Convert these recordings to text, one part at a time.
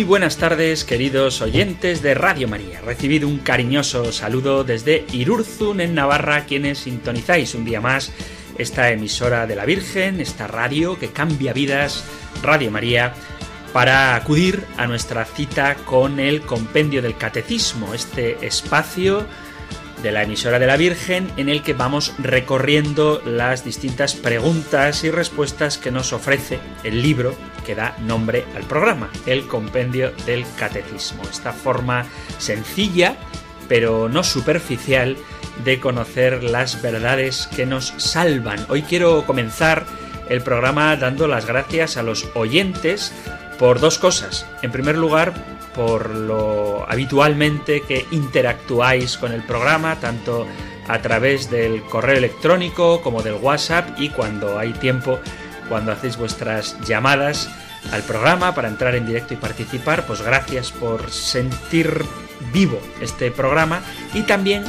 Muy buenas tardes, queridos oyentes de Radio María. Recibido un cariñoso saludo desde Irurzun, en Navarra, quienes sintonizáis un día más esta emisora de la Virgen, esta radio que cambia vidas, Radio María, para acudir a nuestra cita con el Compendio del Catecismo, este espacio de la emisora de la Virgen en el que vamos recorriendo las distintas preguntas y respuestas que nos ofrece el libro que da nombre al programa, el Compendio del Catecismo. Esta forma sencilla, pero no superficial, de conocer las verdades que nos salvan. Hoy quiero comenzar el programa dando las gracias a los oyentes por dos cosas. En primer lugar, por lo habitualmente que interactuáis con el programa, tanto a través del correo electrónico como del WhatsApp y cuando hay tiempo, cuando hacéis vuestras llamadas al programa para entrar en directo y participar, pues gracias por sentir vivo este programa y también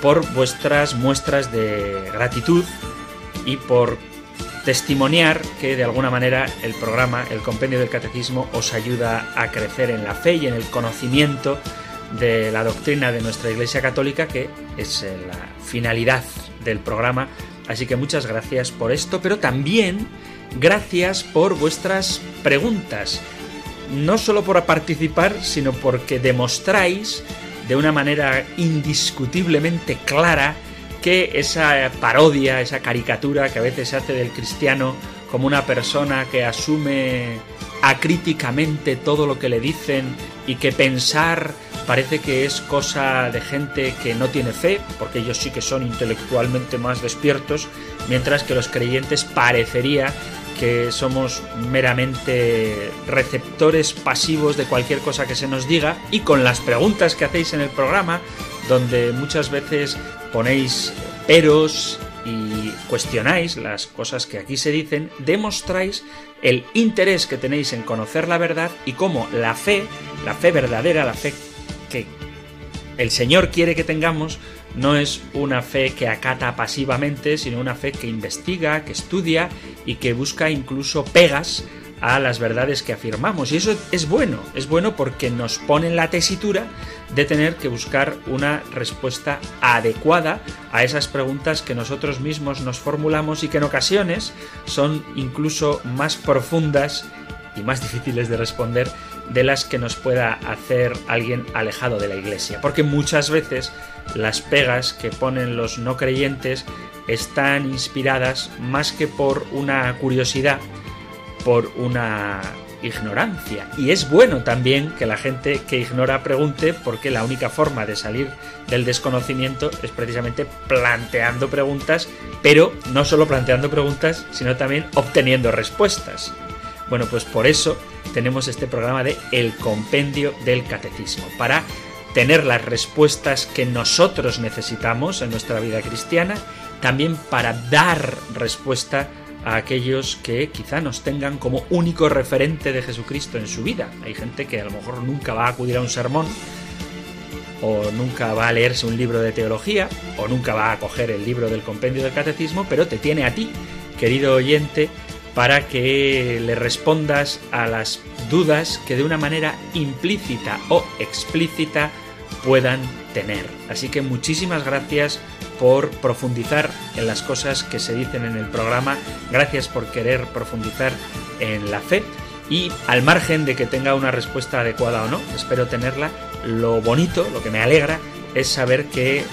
por vuestras muestras de gratitud y por testimoniar que de alguna manera el programa, el compendio del catecismo, os ayuda a crecer en la fe y en el conocimiento de la doctrina de nuestra Iglesia Católica, que es la finalidad del programa. Así que muchas gracias por esto, pero también gracias por vuestras preguntas. No solo por participar, sino porque demostráis de una manera indiscutiblemente clara que esa parodia, esa caricatura que a veces se hace del cristiano como una persona que asume acríticamente todo lo que le dicen y que pensar parece que es cosa de gente que no tiene fe, porque ellos sí que son intelectualmente más despiertos, mientras que los creyentes parecería que somos meramente receptores pasivos de cualquier cosa que se nos diga. Y con las preguntas que hacéis en el programa, donde muchas veces ponéis peros y cuestionáis las cosas que aquí se dicen, demostráis el interés que tenéis en conocer la verdad y cómo la fe, la fe verdadera, la fe el Señor quiere que tengamos, no es una fe que acata pasivamente, sino una fe que investiga, que estudia y que busca incluso pegas a las verdades que afirmamos. Y eso es bueno, es bueno porque nos pone en la tesitura de tener que buscar una respuesta adecuada a esas preguntas que nosotros mismos nos formulamos y que en ocasiones son incluso más profundas y más difíciles de responder de las que nos pueda hacer alguien alejado de la iglesia. Porque muchas veces las pegas que ponen los no creyentes están inspiradas más que por una curiosidad, por una ignorancia. Y es bueno también que la gente que ignora pregunte, porque la única forma de salir del desconocimiento es precisamente planteando preguntas, pero no solo planteando preguntas, sino también obteniendo respuestas. Bueno, pues por eso tenemos este programa de El Compendio del Catecismo, para tener las respuestas que nosotros necesitamos en nuestra vida cristiana, también para dar respuesta a aquellos que quizá nos tengan como único referente de Jesucristo en su vida. Hay gente que a lo mejor nunca va a acudir a un sermón, o nunca va a leerse un libro de teología, o nunca va a coger el libro del compendio del catecismo, pero te tiene a ti, querido oyente, para que le respondas a las dudas que de una manera implícita o explícita puedan tener. Así que muchísimas gracias por profundizar en las cosas que se dicen en el programa, gracias por querer profundizar en la fe y al margen de que tenga una respuesta adecuada o no, espero tenerla, lo bonito, lo que me alegra es saber que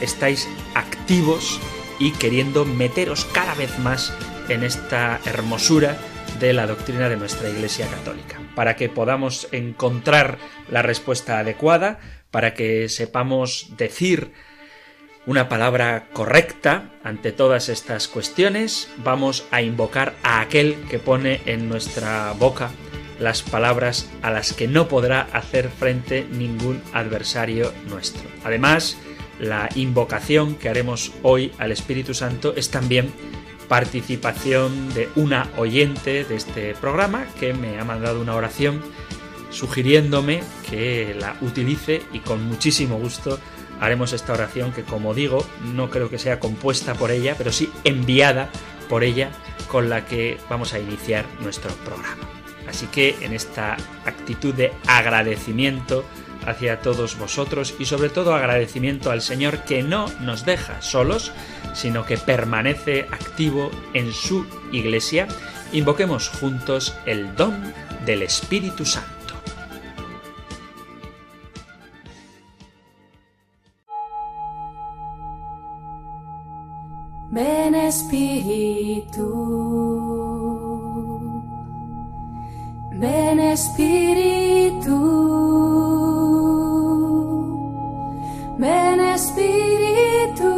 estáis activos y queriendo meteros cada vez más en esta hermosura de la doctrina de nuestra Iglesia Católica, para que podamos encontrar la respuesta adecuada, para que sepamos decir una palabra correcta ante todas estas cuestiones, vamos a invocar a aquel que pone en nuestra boca las palabras a las que no podrá hacer frente ningún adversario nuestro. Además, la invocación que haremos hoy al Espíritu Santo es también participación de una oyente de este programa que me ha mandado una oración sugiriéndome que la utilice y con muchísimo gusto haremos esta oración que como digo no creo que sea compuesta por ella pero sí enviada por ella con la que vamos a iniciar nuestro programa. Así que en esta actitud de agradecimiento hacia todos vosotros y sobre todo agradecimiento al Señor que no nos deja solos, sino que permanece activo en su iglesia, invoquemos juntos el don del Espíritu Santo. Ven Espíritu, ven Espíritu, ven Espíritu.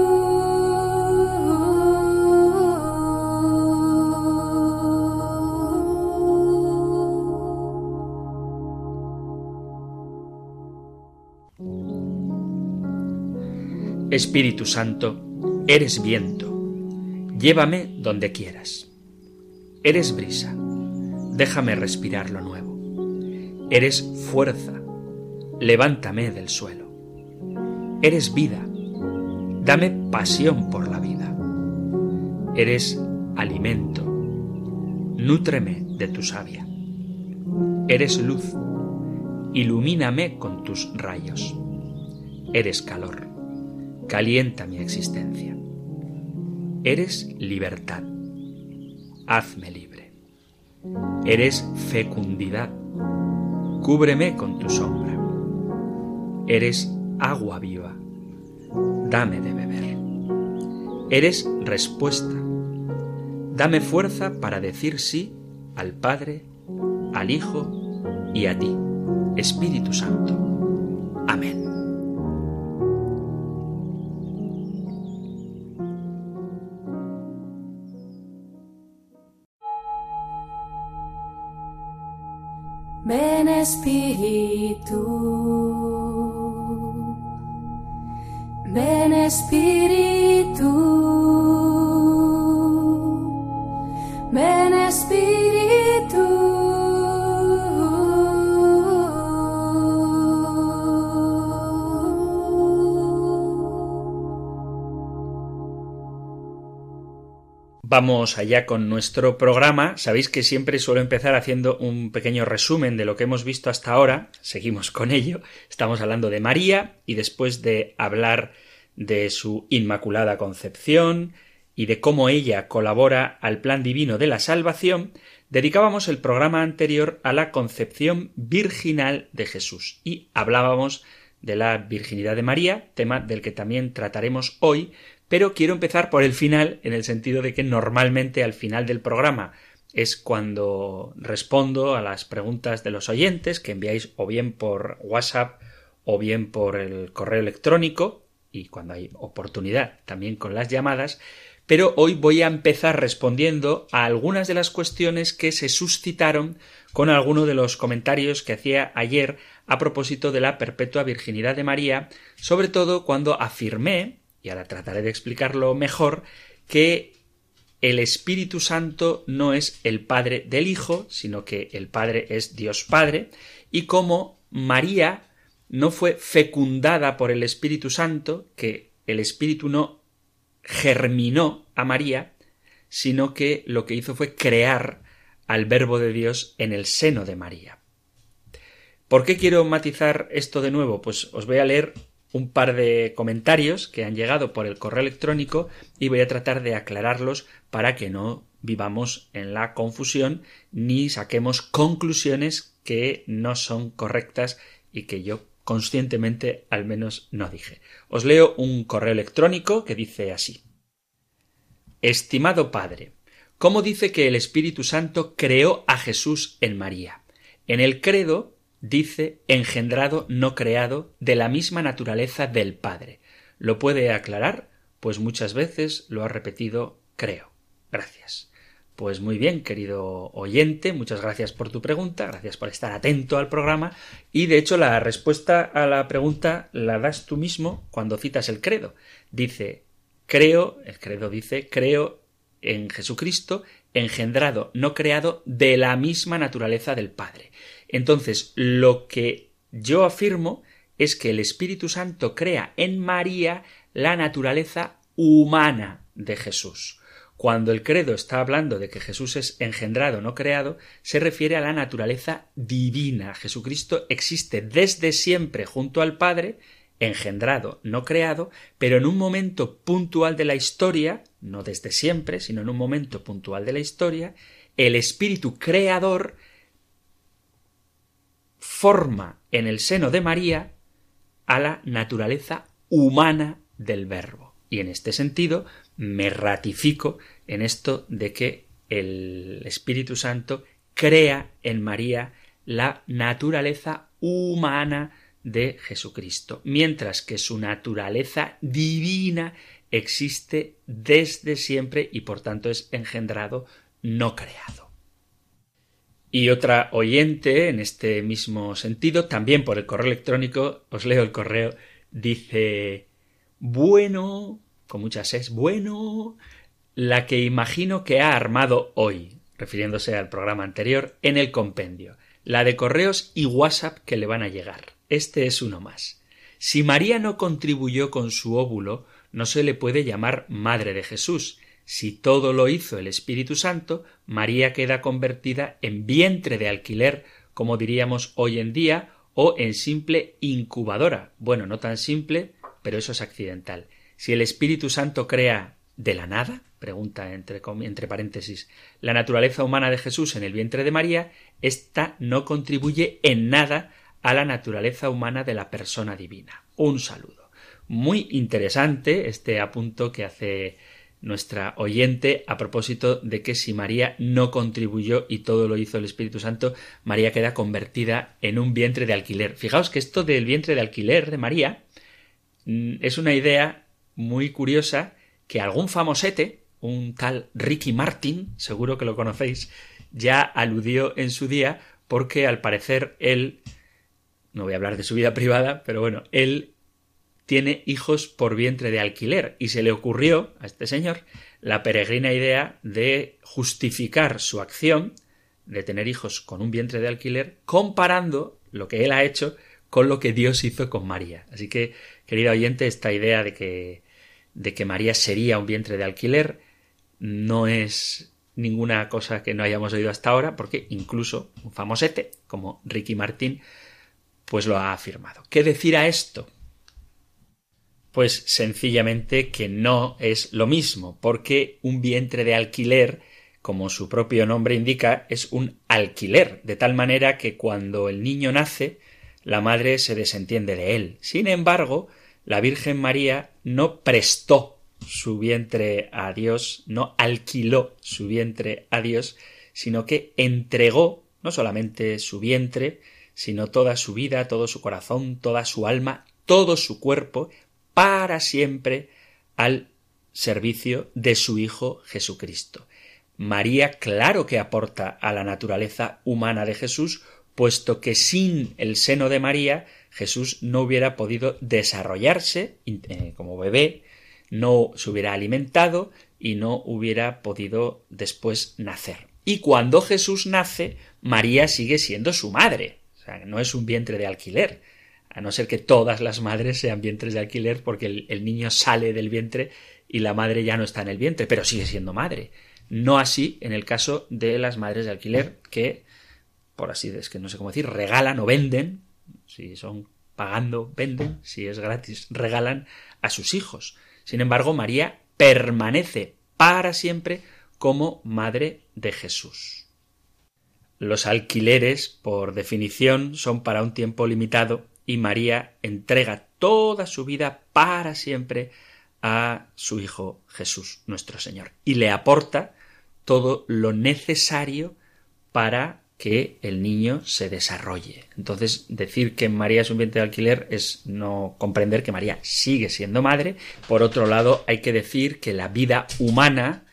Espíritu Santo, eres viento Llévame donde quieras. Eres brisa, déjame respirar lo nuevo. Eres fuerza, levántame del suelo. Eres vida, dame pasión por la vida. Eres alimento, nútreme de tu savia. Eres luz, ilumíname con tus rayos. Eres calor, calienta mi existencia. Eres libertad. Hazme libre. Eres fecundidad. Cúbreme con tu sombra. Eres agua viva. Dame de beber. Eres respuesta. Dame fuerza para decir sí al Padre, al Hijo y a ti, Espíritu Santo. Amén. Ven Espíritu, Vamos allá con nuestro programa. Sabéis que siempre suelo empezar haciendo un pequeño resumen de lo que hemos visto hasta ahora. Seguimos con ello. Estamos hablando de María y después de hablar de su Inmaculada Concepción y de cómo ella colabora al plan divino de la salvación, dedicábamos el programa anterior a la concepción virginal de Jesús. Y hablábamos de la virginidad de María, tema del que también trataremos hoy, pero quiero empezar por el final, en el sentido de que normalmente al final del programa es cuando respondo a las preguntas de los oyentes que enviáis o bien por WhatsApp o bien por el correo electrónico y cuando hay oportunidad también con las llamadas, pero hoy voy a empezar respondiendo a algunas de las cuestiones que se suscitaron con alguno de los comentarios que hacía ayer a propósito de la perpetua virginidad de María, sobre todo cuando afirmé y ahora trataré de explicarlo mejor, que el Espíritu Santo no es el Padre del Hijo, sino que el Padre es Dios Padre, y como María no fue fecundada por el Espíritu Santo, que el Espíritu no germinó a María, sino que lo que hizo fue crear al Verbo de Dios en el seno de María. ¿Por qué quiero matizar esto de nuevo? Pues os voy a leer un par de comentarios que han llegado por el correo electrónico y voy a tratar de aclararlos para que no vivamos en la confusión ni saquemos conclusiones que no son correctas y que yo conscientemente al menos no dije. Os leo un correo electrónico que dice así. Estimado Padre, ¿cómo dice que el Espíritu Santo creó a Jesús en María? En el credo dice engendrado, no creado, de la misma naturaleza del Padre. ¿Lo puede aclarar? Pues muchas veces lo ha repetido, creo. Gracias. Pues muy bien, querido oyente, muchas gracias por tu pregunta, gracias por estar atento al programa y de hecho la respuesta a la pregunta la das tú mismo cuando citas el credo. Dice, creo, el credo dice, creo en Jesucristo, engendrado, no creado, de la misma naturaleza del Padre. Entonces, lo que yo afirmo es que el Espíritu Santo crea en María la naturaleza humana de Jesús. Cuando el credo está hablando de que Jesús es engendrado, no creado, se refiere a la naturaleza divina. Jesucristo existe desde siempre junto al Padre, engendrado, no creado, pero en un momento puntual de la historia, no desde siempre, sino en un momento puntual de la historia, el Espíritu Creador forma en el seno de María a la naturaleza humana del Verbo. Y en este sentido me ratifico en esto de que el Espíritu Santo crea en María la naturaleza humana de Jesucristo, mientras que su naturaleza divina existe desde siempre y por tanto es engendrado, no creado. Y otra oyente en este mismo sentido, también por el correo electrónico, os leo el correo, dice bueno, con muchas es bueno, la que imagino que ha armado hoy, refiriéndose al programa anterior, en el compendio, la de correos y WhatsApp que le van a llegar. Este es uno más. Si María no contribuyó con su óvulo, no se le puede llamar Madre de Jesús. Si todo lo hizo el Espíritu Santo, María queda convertida en vientre de alquiler, como diríamos hoy en día, o en simple incubadora. Bueno, no tan simple, pero eso es accidental. Si el Espíritu Santo crea de la nada, pregunta entre, paréntesis, la naturaleza humana de Jesús en el vientre de María, ésta no contribuye en nada a la naturaleza humana de la persona divina. Un saludo. Muy interesante este apunto que hace nuestra oyente a propósito de que si María no contribuyó y todo lo hizo el Espíritu Santo, María queda convertida en un vientre de alquiler. Fijaos que esto del vientre de alquiler de María mm, es una idea muy curiosa que algún famosete, un tal Ricky Martin, seguro que lo conocéis, ya aludió en su día porque al parecer él, no voy a hablar de su vida privada, pero bueno, él tiene hijos por vientre de alquiler y se le ocurrió a este señor la peregrina idea de justificar su acción de tener hijos con un vientre de alquiler comparando lo que él ha hecho con lo que Dios hizo con María. Así que, querido oyente, esta idea de que, de que María sería un vientre de alquiler no es ninguna cosa que no hayamos oído hasta ahora, porque incluso un famosete como Ricky Martín pues lo ha afirmado. ¿Qué decir a esto? Pues sencillamente que no es lo mismo, porque un vientre de alquiler, como su propio nombre indica, es un alquiler, de tal manera que cuando el niño nace, la madre se desentiende de él. Sin embargo, la Virgen María no prestó su vientre a Dios, no alquiló su vientre a Dios, sino que entregó no solamente su vientre, sino toda su vida, todo su corazón, toda su alma, todo su cuerpo, para siempre al servicio de su Hijo Jesucristo. María claro que aporta a la naturaleza humana de Jesús, puesto que sin el seno de María Jesús no hubiera podido desarrollarse eh, como bebé, no se hubiera alimentado y no hubiera podido después nacer. Y cuando Jesús nace, María sigue siendo su madre. O sea, no es un vientre de alquiler a no ser que todas las madres sean vientres de alquiler porque el, niño sale del vientre y la madre ya no está en el vientre, pero sigue siendo madre. No así en el caso de las madres de alquiler que, por así es que no sé cómo decir, regalan o venden, si son pagando, venden, si es gratis, regalan a sus hijos. Sin embargo, María permanece para siempre como madre de Jesús. Los alquileres, por definición, son para un tiempo limitado y María entrega toda su vida para siempre a su Hijo Jesús, nuestro Señor, y le aporta todo lo necesario para que el niño se desarrolle. Entonces, decir que María es un vientre de alquiler es no comprender que María sigue siendo madre. Por otro lado, hay que decir que la vida humana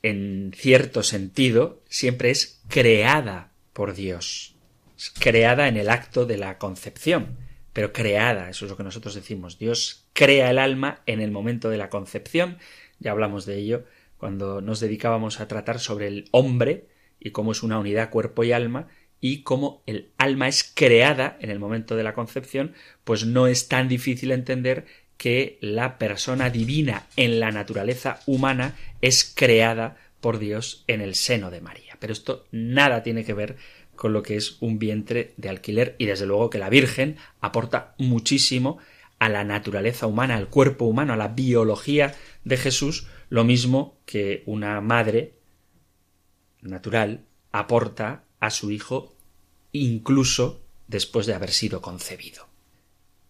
en cierto sentido, siempre es creada por Dios. Es creada en el acto de la concepción, pero creada, eso es lo que nosotros decimos. Dios crea el alma en el momento de la concepción, ya hablamos de ello cuando nos dedicábamos a tratar sobre el hombre y cómo es una unidad cuerpo y alma, y cómo el alma es creada en el momento de la concepción, pues no es tan difícil entender que la persona divina en la naturaleza humana es creada por Dios en el seno de María. Pero esto nada tiene que ver con lo que es un vientre de alquiler y desde luego que la Virgen aporta muchísimo a la naturaleza humana, al cuerpo humano, a la biología de Jesús, lo mismo que una madre natural aporta a su hijo incluso después de haber sido concebido.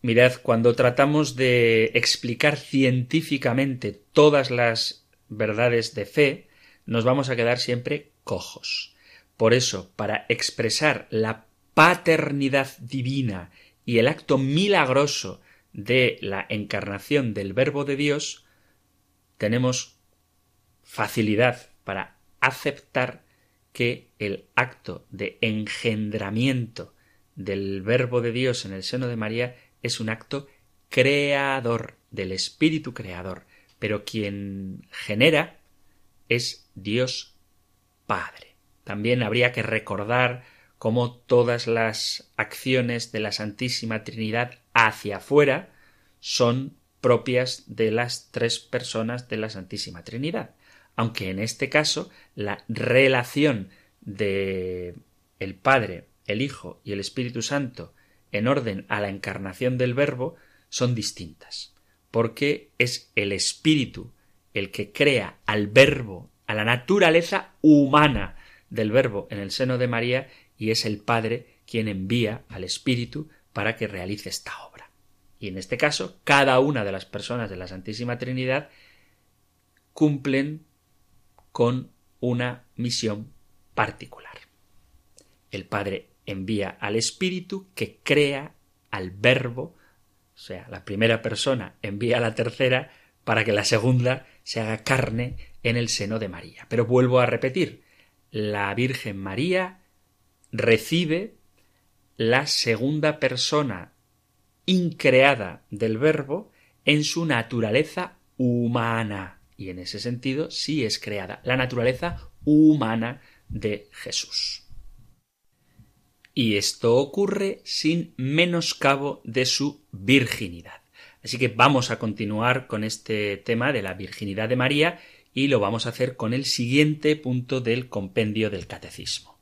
Mirad, cuando tratamos de explicar científicamente todas las verdades de fe, nos vamos a quedar siempre cojos. Por eso, para expresar la paternidad divina y el acto milagroso de la encarnación del Verbo de Dios, tenemos facilidad para aceptar que el acto de engendramiento del Verbo de Dios en el seno de María es un acto creador del Espíritu Creador, pero quien genera es Dios Padre. También habría que recordar cómo todas las acciones de la Santísima Trinidad hacia afuera son propias de las tres personas de la Santísima Trinidad aunque en este caso la relación de el Padre, el Hijo y el Espíritu Santo en orden a la encarnación del Verbo son distintas, porque es el Espíritu el que crea al Verbo, a la naturaleza humana del Verbo en el seno de María, y es el Padre quien envía al Espíritu para que realice esta obra. Y en este caso, cada una de las personas de la Santísima Trinidad cumplen con una misión particular. El Padre envía al Espíritu que crea al Verbo, o sea, la primera persona envía a la tercera para que la segunda se haga carne en el seno de María. Pero vuelvo a repetir, la Virgen María recibe la segunda persona increada del Verbo en su naturaleza humana y en ese sentido sí es creada la naturaleza humana de Jesús. Y esto ocurre sin menoscabo de su virginidad. Así que vamos a continuar con este tema de la virginidad de María y lo vamos a hacer con el siguiente punto del compendio del catecismo.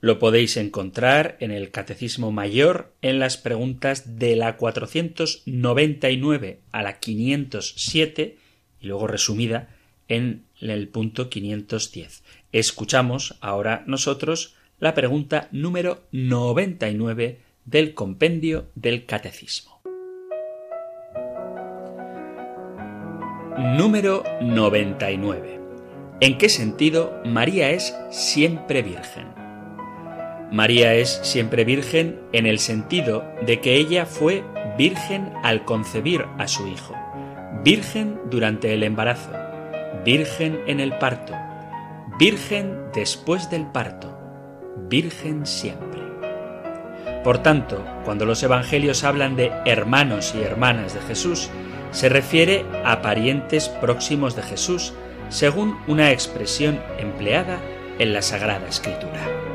Lo podéis encontrar en el Catecismo Mayor en las preguntas de la 499 a la 507 y luego resumida en el punto 510. Escuchamos ahora nosotros la pregunta número 99 del compendio del Catecismo. Número 99. ¿En qué sentido María es siempre virgen? María es siempre virgen en el sentido de que ella fue virgen al concebir a su Hijo Virgen durante el embarazo, Virgen en el parto, Virgen después del parto, Virgen siempre. Por tanto, cuando los evangelios hablan de hermanos y hermanas de Jesús, se refiere a parientes próximos de Jesús, según una expresión empleada en la Sagrada Escritura.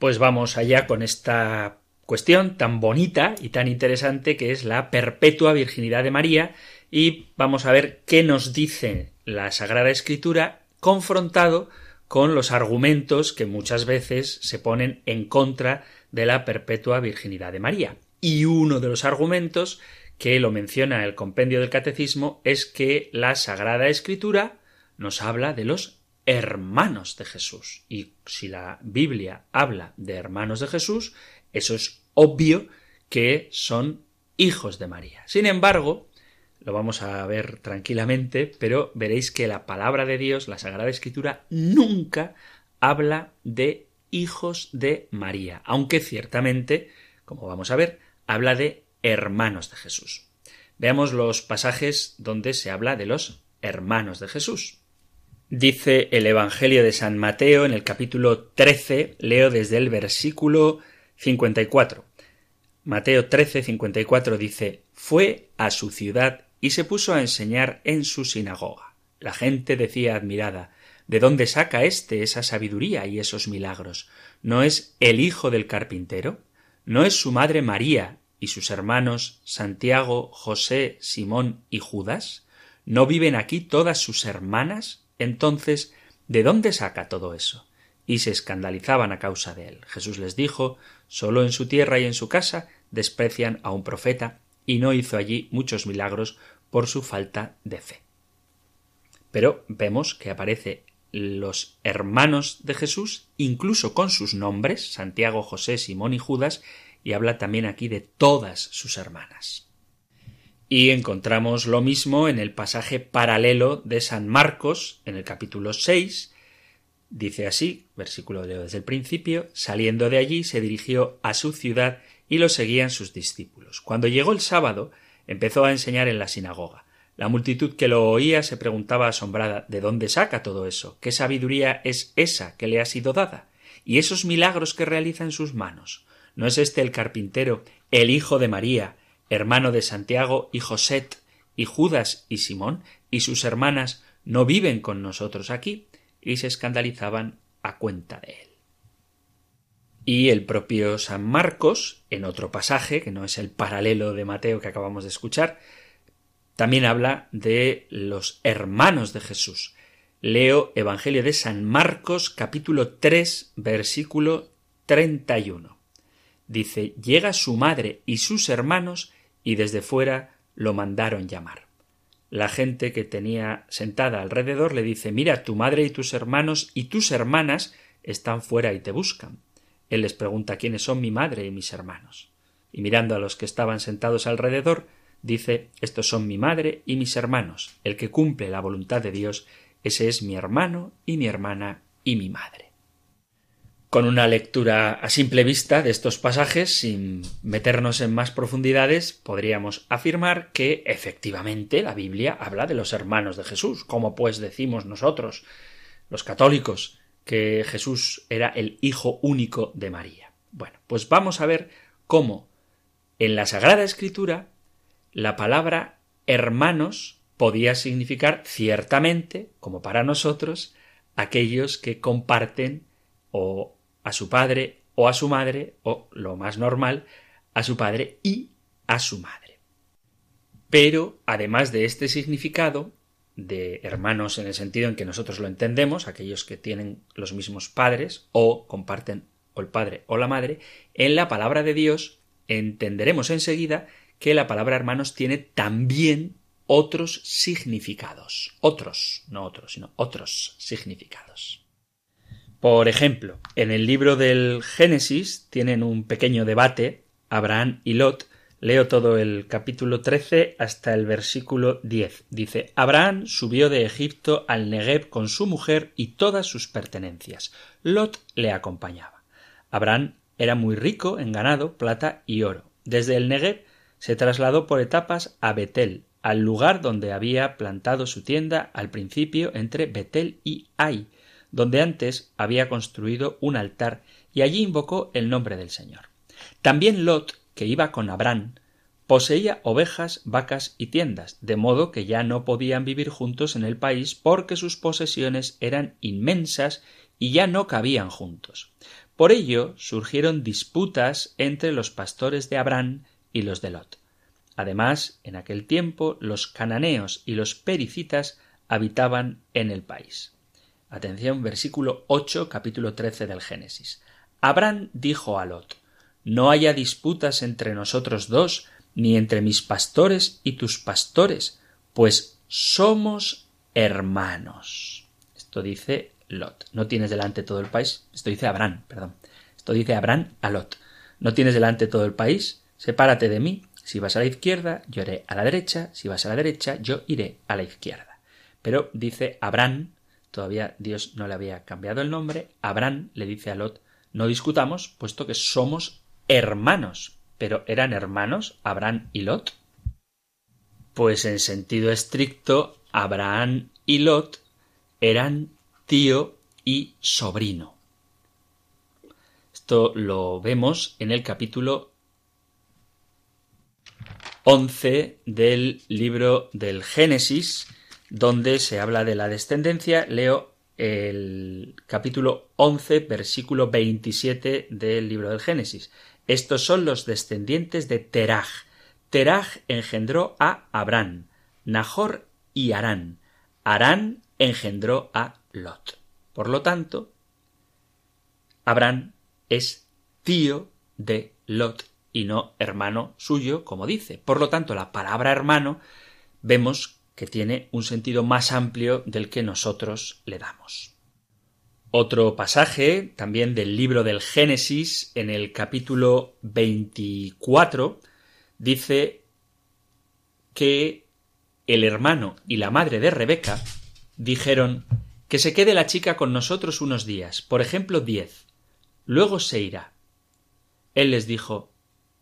Pues vamos allá con esta cuestión tan bonita y tan interesante que es la perpetua virginidad de María y vamos a ver qué nos dice la Sagrada Escritura confrontado con los argumentos que muchas veces se ponen en contra de la perpetua virginidad de María. Y uno de los argumentos que lo menciona el compendio del catecismo es que la Sagrada Escritura nos habla de los hermanos de Jesús. Y si la Biblia habla de hermanos de Jesús, eso es obvio que son hijos de María. Sin embargo, lo vamos a ver tranquilamente, pero veréis que la palabra de Dios, la Sagrada Escritura, nunca habla de hijos de María, aunque ciertamente como vamos a ver, habla de hermanos de Jesús. Veamos los pasajes donde se habla de los hermanos de Jesús. Dice el Evangelio de San Mateo en el capítulo 13, leo desde el versículo 54. Mateo 13, 54 dice, fue a su ciudad y se puso a enseñar en su sinagoga. La gente decía admirada, ¿de dónde saca éste esa sabiduría y esos milagros? ¿No es el hijo del carpintero? ¿No es su madre María y sus hermanos Santiago, José, Simón y Judas? ¿No viven aquí todas sus hermanas? Entonces, ¿de dónde saca todo eso? Y se escandalizaban a causa de él. Jesús les dijo, solo en su tierra y en su casa desprecian a un profeta, y no hizo allí muchos milagros por su falta de fe. Pero vemos que aparece los hermanos de Jesús, incluso con sus nombres, Santiago, José, Simón y Judas, y habla también aquí de todas sus hermanas. Y encontramos lo mismo en el pasaje paralelo de San Marcos, en el capítulo 6, dice así, versículo de desde el principio, saliendo de allí se dirigió a su ciudad y lo seguían sus discípulos. Cuando llegó el sábado, empezó a enseñar en la sinagoga. La multitud que lo oía se preguntaba asombrada ¿De dónde saca todo eso? ¿Qué sabiduría es esa que le ha sido dada? ¿Y esos milagros que realiza en sus manos? ¿No es este el carpintero, el hijo de María, hermano de Santiago y Joset, y Judas y Simón, y sus hermanas no viven con nosotros aquí? Y se escandalizaban a cuenta de él. Y el propio San Marcos, en otro pasaje, que no es el paralelo de Mateo que acabamos de escuchar, también habla de los hermanos de Jesús. Leo Evangelio de San Marcos capítulo 3 versículo 31. Dice, llega su madre y sus hermanos y desde fuera lo mandaron llamar. La gente que tenía sentada alrededor le dice, mira, tu madre y tus hermanos y tus hermanas están fuera y te buscan. Él les pregunta quiénes son mi madre y mis hermanos. Y mirando a los que estaban sentados alrededor, dice estos son mi madre y mis hermanos. El que cumple la voluntad de Dios, ese es mi hermano y mi hermana y mi madre. Con una lectura a simple vista de estos pasajes, sin meternos en más profundidades, podríamos afirmar que efectivamente la Biblia habla de los hermanos de Jesús, como pues decimos nosotros, los católicos, que Jesús era el Hijo único de María. Bueno, pues vamos a ver cómo en la Sagrada Escritura la palabra hermanos podía significar ciertamente, como para nosotros, aquellos que comparten o a su padre o a su madre, o lo más normal, a su padre y a su madre. Pero, además de este significado, de hermanos en el sentido en que nosotros lo entendemos, aquellos que tienen los mismos padres o comparten o el padre o la madre, en la palabra de Dios entenderemos enseguida que la palabra hermanos tiene también otros significados. Otros, no otros, sino otros significados. Por ejemplo, en el libro del Génesis tienen un pequeño debate Abraham y Lot. Leo todo el capítulo 13 hasta el versículo 10. Dice, Abraham subió de Egipto al Negev con su mujer y todas sus pertenencias. Lot le acompañaba. Abraham era muy rico en ganado, plata y oro. Desde el Negev se trasladó por etapas a Betel, al lugar donde había plantado su tienda al principio entre Betel y Ai, donde antes había construido un altar y allí invocó el nombre del Señor. También Lot, que iba con Abraham, poseía ovejas, vacas y tiendas, de modo que ya no podían vivir juntos en el país porque sus posesiones eran inmensas y ya no cabían juntos. Por ello surgieron disputas entre los pastores de Abraham y los de Lot. Además, en aquel tiempo los cananeos y los pericitas habitaban en el país. Atención, versículo 8, capítulo 13 del Génesis. Abraham dijo a Lot, No haya disputas entre nosotros dos, ni entre mis pastores y tus pastores, pues somos hermanos. Esto dice Lot. No tienes delante todo el país. Esto dice Abraham, perdón. Esto dice Abraham a Lot. No tienes delante todo el país, Sepárate de mí. Si vas a la izquierda, yo iré a la derecha. Si vas a la derecha, yo iré a la izquierda. Pero dice Abraham, todavía Dios no le había cambiado el nombre, Abraham le dice a Lot, no discutamos, puesto que somos hermanos. pero ¿eran hermanos Abraham y Lot? Pues en sentido estricto, Abraham y Lot eran tío y sobrino. Esto lo vemos en el capítulo 11 del libro del Génesis, donde se habla de la descendencia. Leo el capítulo 11, versículo 27 del libro del Génesis. Estos son los descendientes de Teraj. Teraj engendró a Abraham, Nahor y Arán. Arán engendró a Lot. Por lo tanto, Abraham es tío de Lot y no hermano suyo, como dice. Por lo tanto, la palabra hermano vemos que tiene un sentido más amplio del que nosotros le damos. Otro pasaje, también del libro del Génesis, en el capítulo 24, dice que el hermano y la madre de Rebeca dijeron que se quede la chica con nosotros unos días, por ejemplo diez. Luego se irá. Él les dijo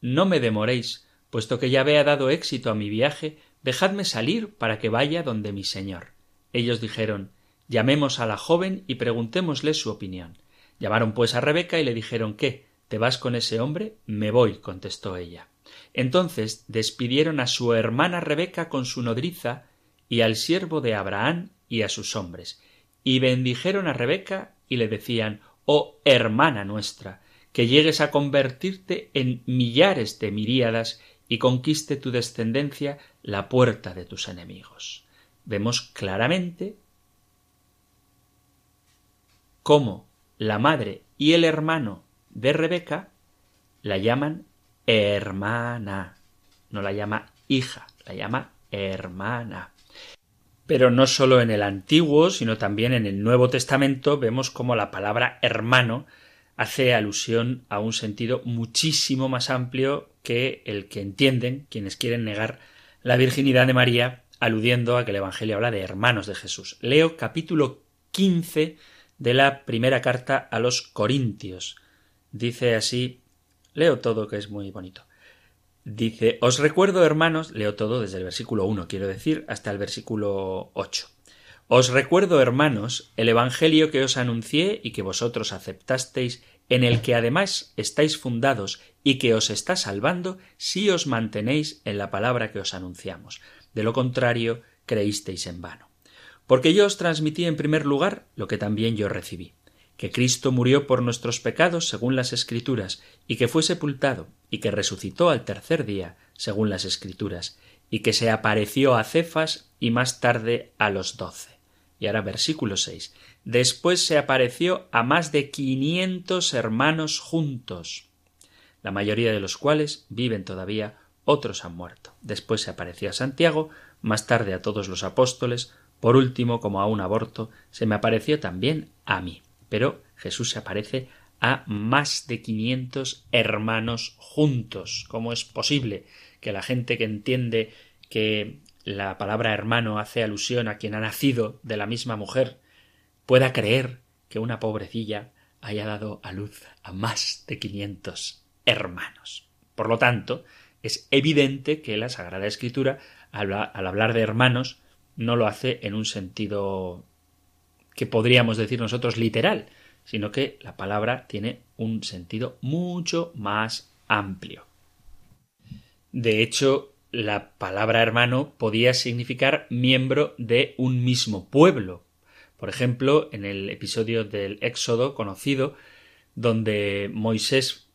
No me demoréis, puesto que ya había dado éxito a mi viaje, dejadme salir para que vaya donde mi señor. Ellos dijeron Llamemos a la joven y preguntémosle su opinión. Llamaron pues a Rebeca y le dijeron ¿Qué? ¿Te vas con ese hombre? Me voy, contestó ella. Entonces despidieron a su hermana Rebeca con su nodriza y al siervo de Abraham y a sus hombres, y bendijeron a Rebeca y le decían Oh hermana nuestra, que llegues a convertirte en millares de miríadas y conquiste tu descendencia la puerta de tus enemigos. Vemos claramente cómo la madre y el hermano de Rebeca la llaman hermana, no la llama hija, la llama hermana. Pero no solo en el Antiguo, sino también en el Nuevo Testamento vemos como la palabra hermano hace alusión a un sentido muchísimo más amplio que el que entienden quienes quieren negar la virginidad de María, aludiendo a que el Evangelio habla de hermanos de Jesús. Leo capítulo 15 de la primera carta a los Corintios. Dice así, leo todo que es muy bonito. Dice, os recuerdo, hermanos, leo todo desde el versículo 1, quiero decir, hasta el versículo 8. Os recuerdo, hermanos, el Evangelio que os anuncié y que vosotros aceptasteis, en el que además estáis fundados y que os está salvando si os mantenéis en la palabra que os anunciamos. De lo contrario, creísteis en vano. Porque yo os transmití en primer lugar lo que también yo recibí que Cristo murió por nuestros pecados según las Escrituras, y que fue sepultado, y que resucitó al tercer día según las Escrituras, y que se apareció a Cefas y más tarde a los doce. Y ahora versículo seis. Después se apareció a más de quinientos hermanos juntos, la mayoría de los cuales viven todavía, otros han muerto. Después se apareció a Santiago, más tarde a todos los apóstoles, por último, como a un aborto, se me apareció también a mí. Pero Jesús se aparece a más de quinientos hermanos juntos. ¿Cómo es posible que la gente que entiende que la palabra hermano hace alusión a quien ha nacido de la misma mujer pueda creer que una pobrecilla haya dado a luz a más de quinientos hermanos? Por lo tanto, es evidente que la Sagrada Escritura, al, hablar de hermanos, no lo hace en un sentido que podríamos decir nosotros literal, sino que la palabra tiene un sentido mucho más amplio. De hecho, la palabra hermano podía significar miembro de un mismo pueblo. Por ejemplo, en el episodio del Éxodo conocido, donde Moisés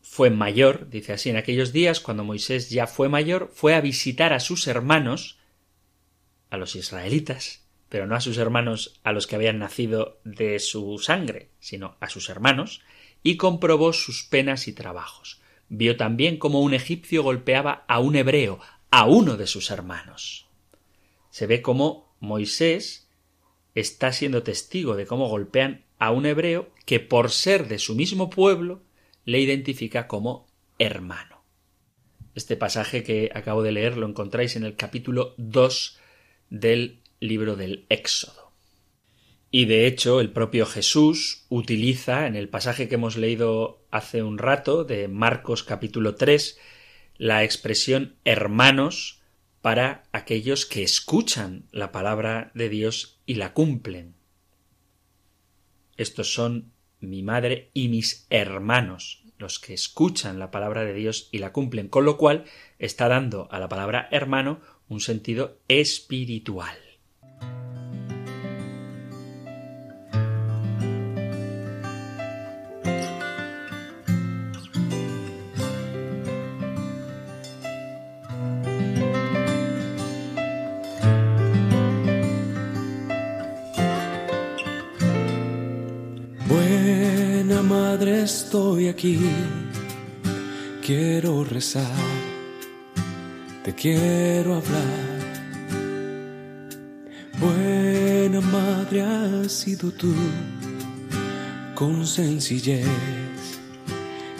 fue mayor, dice así, en aquellos días, cuando Moisés ya fue mayor, fue a visitar a sus hermanos, a los israelitas, pero no a sus hermanos a los que habían nacido de su sangre, sino a sus hermanos, y comprobó sus penas y trabajos. Vio también cómo un egipcio golpeaba a un hebreo, a uno de sus hermanos. Se ve cómo Moisés está siendo testigo de cómo golpean a un hebreo que por ser de su mismo pueblo le identifica como hermano. Este pasaje que acabo de leer lo encontráis en el capítulo 2 del libro del Éxodo. Y de hecho, el propio Jesús utiliza, en el pasaje que hemos leído hace un rato, de Marcos capítulo 3, la expresión hermanos para aquellos que escuchan la palabra de Dios y la cumplen. Estos son mi madre y mis hermanos, los que escuchan la palabra de Dios y la cumplen, con lo cual está dando a la palabra hermano un sentido espiritual. Tú, con sencillez,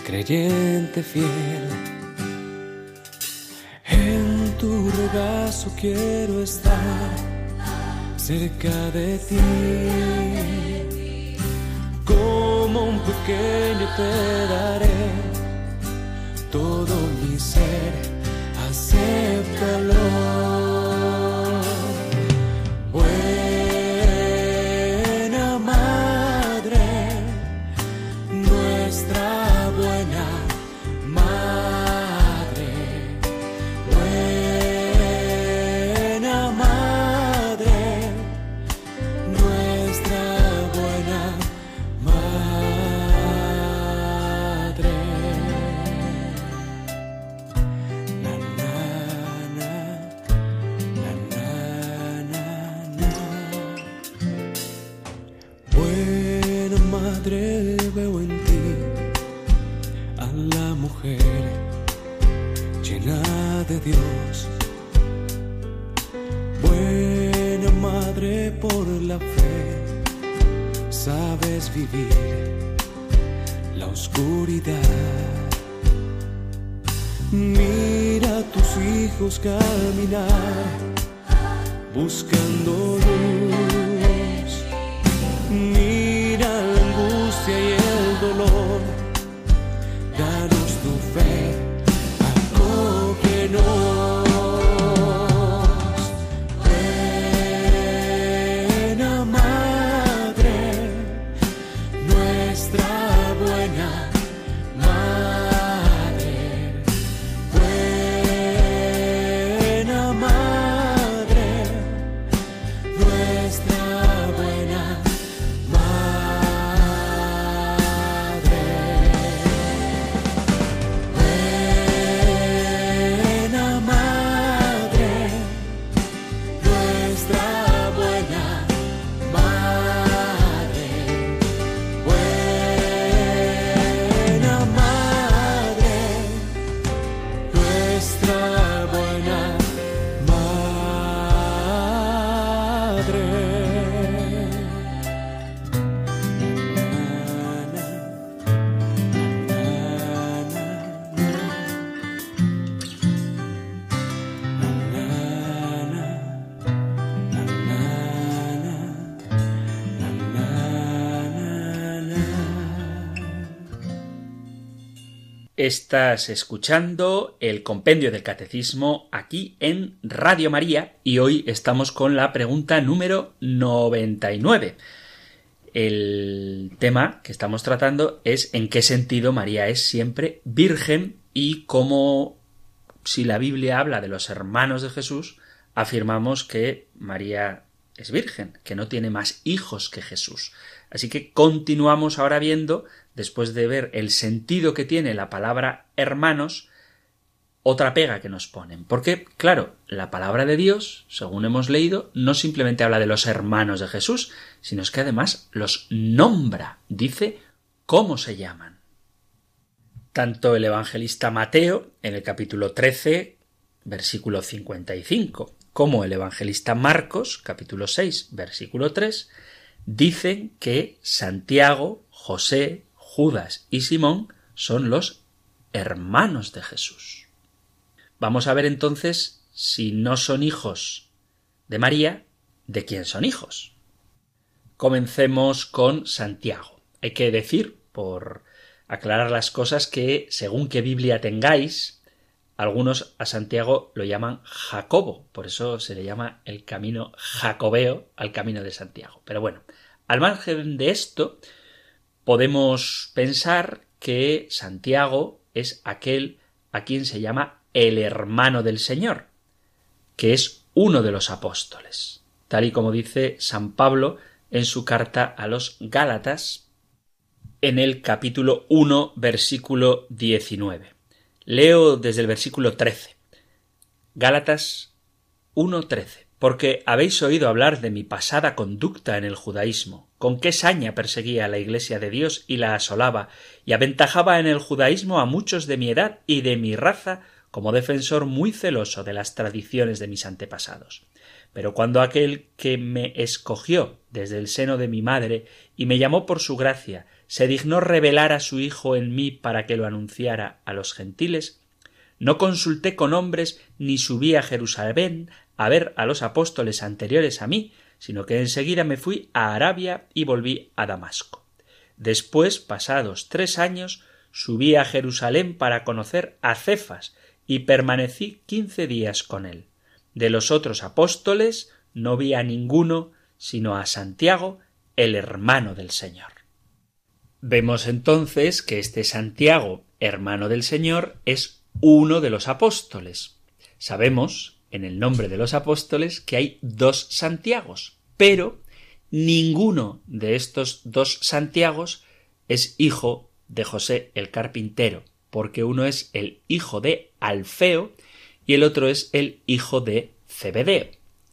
creyente fiel. En tu regazo quiero estar, cerca de ti como un pequeño te daré todo mi ser, acéptalo. Por la fe sabes vivir la oscuridad. Mira a tus hijos caminar buscando luz. Estás escuchando el compendio del catecismo aquí en Radio María y hoy estamos con la pregunta número 99. El tema que estamos tratando es en qué sentido María es siempre virgen y cómo si la Biblia habla de los hermanos de Jesús, afirmamos que María es virgen, que no tiene más hijos que Jesús. Así que continuamos ahora viendo, después de ver el sentido que tiene la palabra hermanos, otra pega que nos ponen. Porque, claro, la palabra de Dios, según hemos leído, no simplemente habla de los hermanos de Jesús, sino es que además los nombra, dice cómo se llaman. Tanto el evangelista Mateo, en el capítulo 13, versículo 55, como el evangelista Marcos, capítulo 6, versículo 3, dicen que Santiago, José, Judas y Simón son los hermanos de Jesús. Vamos a ver entonces si no son hijos de María, ¿de quién son hijos? Comencemos con Santiago. Hay que decir, por aclarar las cosas, que según qué Biblia tengáis, algunos a Santiago lo llaman Jacobo, por eso se le llama el camino jacobeo al camino de Santiago. Pero bueno, al margen de esto, podemos pensar que Santiago es aquel a quien se llama el hermano del Señor, que es uno de los apóstoles, tal y como dice San Pablo en su carta a los Gálatas en el capítulo 1 versículo 19. Leo desde el versículo 13. Gálatas 1.13. Porque habéis oído hablar de mi pasada conducta en el judaísmo, con qué saña perseguía la Iglesia de Dios y la asolaba, y aventajaba en el judaísmo a muchos de mi edad y de mi raza como defensor muy celoso de las tradiciones de mis antepasados. Pero cuando aquel que me escogió desde el seno de mi madre y me llamó por su gracia se dignó revelar a su Hijo en mí para que lo anunciara a los gentiles, no consulté con hombres ni subí a Jerusalén a ver a los apóstoles anteriores a mí, sino que enseguida me fui a Arabia y volví a Damasco. Después, pasados tres años, subí a Jerusalén para conocer a Cefas y permanecí quince días con él. De los otros apóstoles no vi a ninguno sino a Santiago, el hermano del Señor. Vemos entonces que este Santiago, hermano del Señor, es uno de los apóstoles. Sabemos, en el nombre de los apóstoles, que hay dos Santiagos, pero ninguno de estos dos Santiagos es hijo de José el carpintero, porque uno es el hijo de Alfeo y el otro es el hijo de Zebedeo.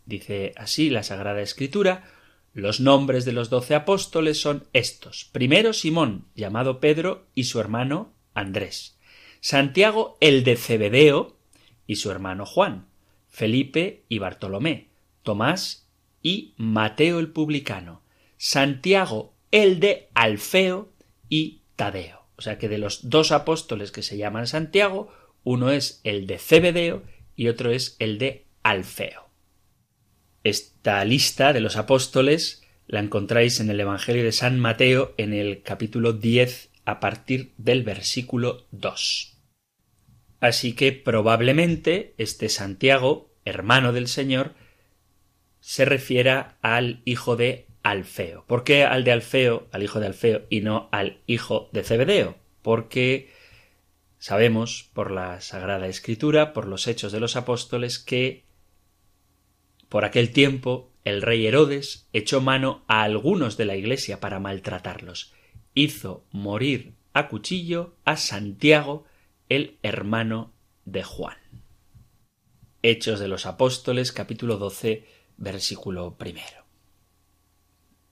Dice así la Sagrada Escritura, los nombres de los doce apóstoles son estos. Primero Simón, llamado Pedro, y su hermano Andrés. Santiago el de Cebedeo y su hermano Juan. Felipe y Bartolomé. Tomás y Mateo el publicano. Santiago el de Alfeo y Tadeo. O sea que de los dos apóstoles que se llaman Santiago, uno es el de Cebedeo y otro es el de Alfeo. Esta lista de los apóstoles la encontráis en el Evangelio de San Mateo en el capítulo 10 a partir del versículo 2. Así que probablemente este Santiago, hermano del Señor, se refiera al hijo de Alfeo. ¿Por qué al de Alfeo, al hijo de Alfeo, y no al hijo de Zebedeo? Porque Sabemos por la Sagrada Escritura, por los hechos de los apóstoles, que por aquel tiempo el rey Herodes echó mano a algunos de la Iglesia para maltratarlos. Hizo morir a cuchillo a Santiago, el hermano de Juan. Hechos de los Apóstoles, capítulo 12, versículo primero.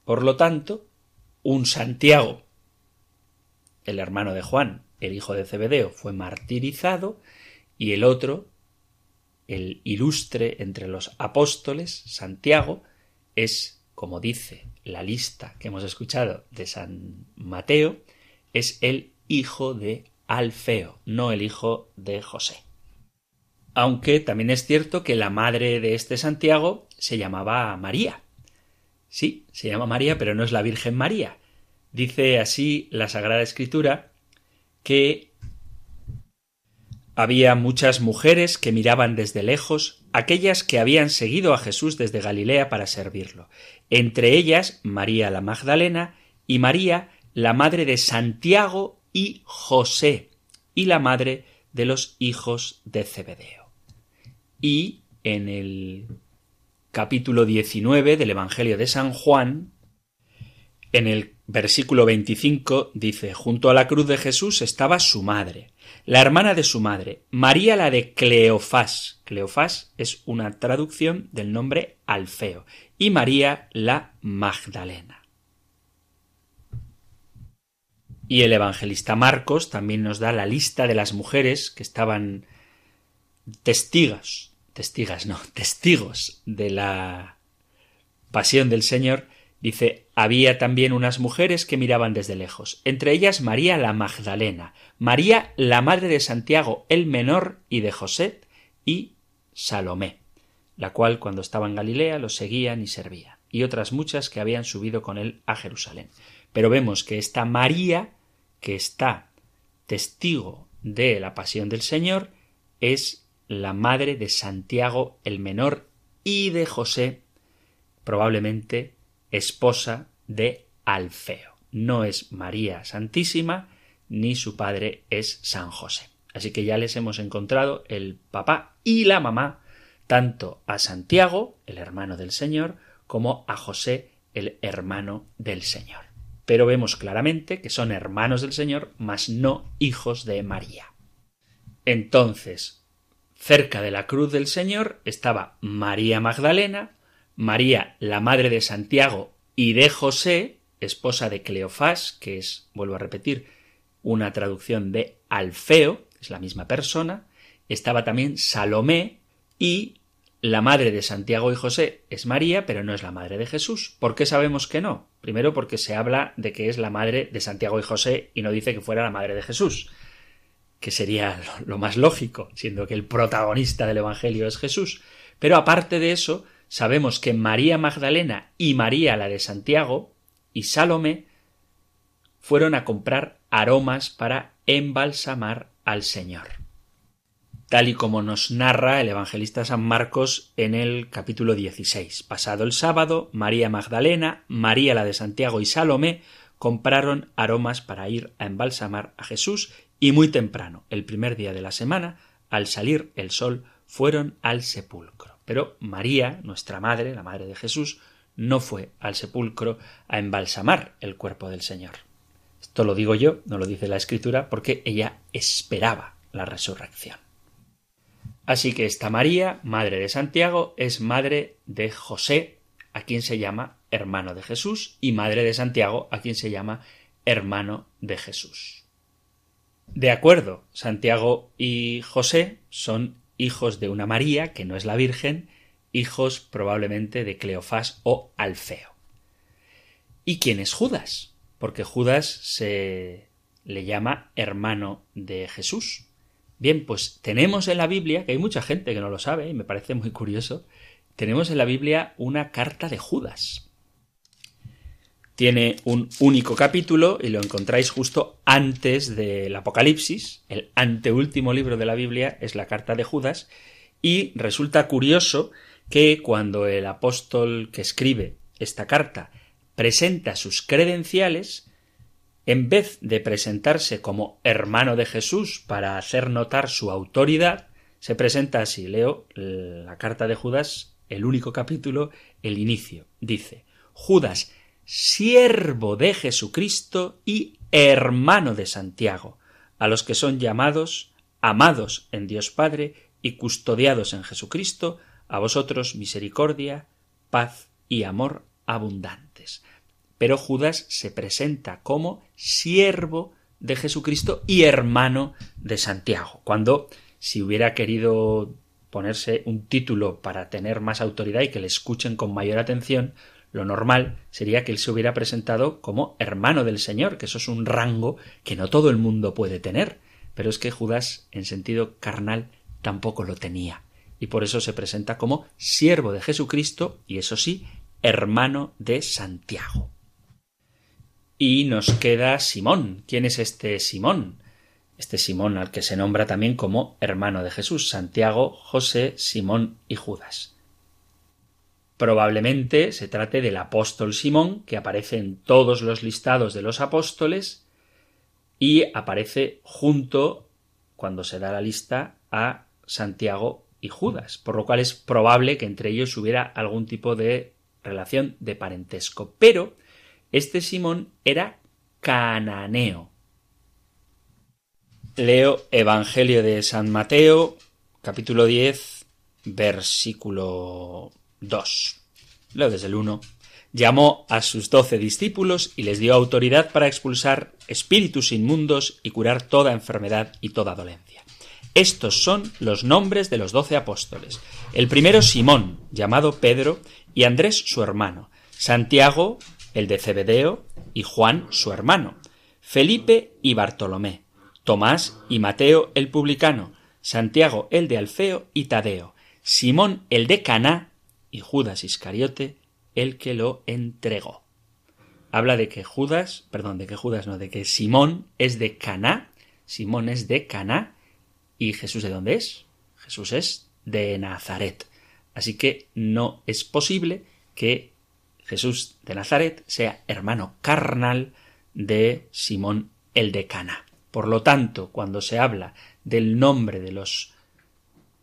Por lo tanto, un Santiago, el hermano de Juan, el hijo de Zebedeo, fue martirizado y el otro, el ilustre entre los apóstoles, Santiago, es, como dice la lista que hemos escuchado de San Mateo, es el hijo de Alfeo, no el hijo de José. Aunque también es cierto que la madre de este Santiago se llamaba María. Sí, se llama María, pero no es la Virgen María. Dice así la Sagrada Escritura que había muchas mujeres que miraban desde lejos, aquellas que habían seguido a Jesús desde Galilea para servirlo, entre ellas María la Magdalena y María, la madre de Santiago y José, y la madre de los hijos de Zebedeo. Y en el capítulo 19 del Evangelio de San Juan, en el versículo 25 dice, junto a la cruz de Jesús estaba su madre, la hermana de su madre, María la de Cleofás. Cleofás es una traducción del nombre Alfeo, y María la Magdalena. Y el evangelista Marcos también nos da la lista de las mujeres que estaban testigas, testigas no, testigos de la pasión del Señor Dice, había también unas mujeres que miraban desde lejos, entre ellas María la Magdalena, María la madre de Santiago el menor y de José, y Salomé, la cual cuando estaba en Galilea los seguían y servían. y otras muchas que habían subido con él a Jerusalén. Pero vemos que esta María, que está testigo de la pasión del Señor, es la madre de Santiago el menor y de José, probablemente esposa de Alfeo. No es María Santísima, ni su padre es San José. Así que ya les hemos encontrado el papá y la mamá, tanto a Santiago, el hermano del Señor, como a José, el hermano del Señor. Pero vemos claramente que son hermanos del Señor, mas no hijos de María. Entonces, cerca de la cruz del Señor estaba María Magdalena, María, la madre de Santiago y de José, esposa de Cleofás, que es, vuelvo a repetir, una traducción de Alfeo, es la misma persona, estaba también Salomé y la madre de Santiago y José es María, pero no es la madre de Jesús. ¿Por qué sabemos que no? Primero porque se habla de que es la madre de Santiago y José y no dice que fuera la madre de Jesús, que sería lo más lógico, siendo que el protagonista del Evangelio es Jesús. Pero aparte de eso, sabemos que María Magdalena y María la de Santiago y Salomé fueron a comprar aromas para embalsamar al Señor. Tal y como nos narra el evangelista San Marcos en el capítulo 16. Pasado el sábado, María Magdalena, María la de Santiago y Salomé compraron aromas para ir a embalsamar a Jesús y muy temprano, el primer día de la semana, al salir el sol, fueron al sepulcro. Pero María, nuestra madre, la madre de Jesús, no fue al sepulcro a embalsamar el cuerpo del Señor. Esto lo digo yo, no lo dice la escritura, porque ella esperaba la resurrección. Así que esta María, madre de Santiago, es madre de José, a quien se llama hermano de Jesús, y madre de Santiago, a quien se llama hermano de Jesús. De acuerdo, Santiago y José son hijos de una María, que no es la Virgen, hijos probablemente de Cleofás o Alfeo. ¿Y quién es Judas? porque Judas se le llama hermano de Jesús. Bien, pues tenemos en la Biblia, que hay mucha gente que no lo sabe y me parece muy curioso, tenemos en la Biblia una carta de Judas. Tiene un único capítulo y lo encontráis justo antes del Apocalipsis. El anteúltimo libro de la Biblia es la carta de Judas y resulta curioso que cuando el apóstol que escribe esta carta presenta sus credenciales, en vez de presentarse como hermano de Jesús para hacer notar su autoridad, se presenta así. Leo la carta de Judas, el único capítulo, el inicio. Dice, Judas, siervo de Jesucristo y hermano de Santiago, a los que son llamados, amados en Dios Padre y custodiados en Jesucristo, a vosotros misericordia, paz y amor abundantes. Pero Judas se presenta como siervo de Jesucristo y hermano de Santiago, cuando si hubiera querido ponerse un título para tener más autoridad y que le escuchen con mayor atención, lo normal sería que él se hubiera presentado como hermano del Señor, que eso es un rango que no todo el mundo puede tener, pero es que Judas en sentido carnal tampoco lo tenía, y por eso se presenta como siervo de Jesucristo y eso sí, hermano de Santiago. Y nos queda Simón. ¿Quién es este Simón? Este Simón al que se nombra también como hermano de Jesús, Santiago, José, Simón y Judas. Probablemente se trate del apóstol Simón, que aparece en todos los listados de los apóstoles y aparece junto, cuando se da la lista, a Santiago y Judas, por lo cual es probable que entre ellos hubiera algún tipo de relación de parentesco. Pero este Simón era cananeo. Leo Evangelio de San Mateo, capítulo 10, versículo 2. Leo desde el 1. Llamó a sus doce discípulos y les dio autoridad para expulsar espíritus inmundos y curar toda enfermedad y toda dolencia. Estos son los nombres de los doce apóstoles. El primero Simón, llamado Pedro, y Andrés su hermano, Santiago, el de Cebedeo, y Juan su hermano, Felipe y Bartolomé, Tomás y Mateo el publicano, Santiago el de Alfeo y Tadeo, Simón el de Caná y Judas Iscariote el que lo entregó. Habla de que Judas, perdón, de que Judas no, de que Simón es de Caná, Simón es de Caná, y Jesús de dónde es? Jesús es de Nazaret. Así que no es posible que Jesús de Nazaret sea hermano carnal de Simón el de Cana. Por lo tanto, cuando se habla del nombre de los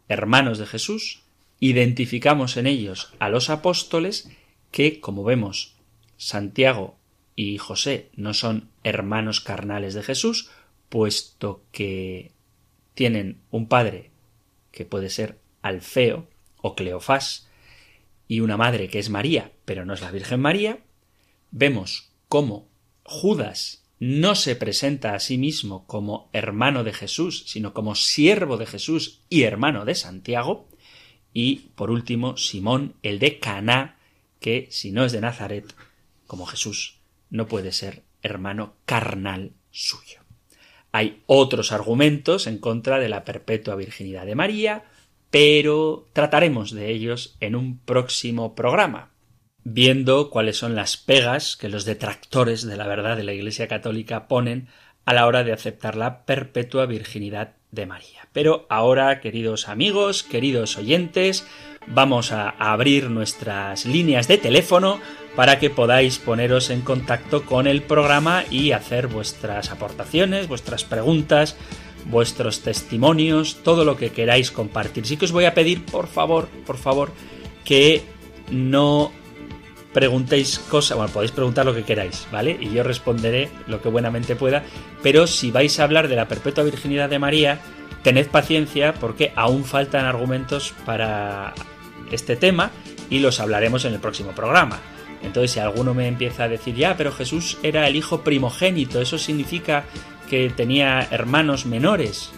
hermanos de Jesús, identificamos en ellos a los apóstoles que, como vemos, Santiago y José no son hermanos carnales de Jesús, puesto que tienen un padre que puede ser Alfeo o Cleofás y una madre que es María, pero no es la Virgen María, vemos cómo Judas no se presenta a sí mismo como hermano de Jesús, sino como siervo de Jesús y hermano de Santiago, y por último Simón, el de Caná, que si no es de Nazaret, como Jesús, no puede ser hermano carnal suyo. Hay otros argumentos en contra de la perpetua virginidad de María, pero trataremos de ellos en un próximo programa, viendo cuáles son las pegas que los detractores de la verdad de la Iglesia Católica ponen a la hora de aceptar la perpetua virginidad de María. Pero ahora, queridos amigos, queridos oyentes, vamos a abrir nuestras líneas de teléfono para que podáis poneros en contacto con el programa y hacer vuestras aportaciones, vuestras preguntas, vuestros testimonios, todo lo que queráis compartir. Sí que os voy a pedir, por favor, por favor, que no preguntéis cosas, bueno, podéis preguntar lo que queráis, ¿vale? Y yo responderé lo que buenamente pueda, pero si vais a hablar de la perpetua virginidad de María, tened paciencia porque aún faltan argumentos para este tema y los hablaremos en el próximo programa. Entonces, si alguno me empieza a decir, ya, pero Jesús era el hijo primogénito, eso significa que tenía hermanos menores.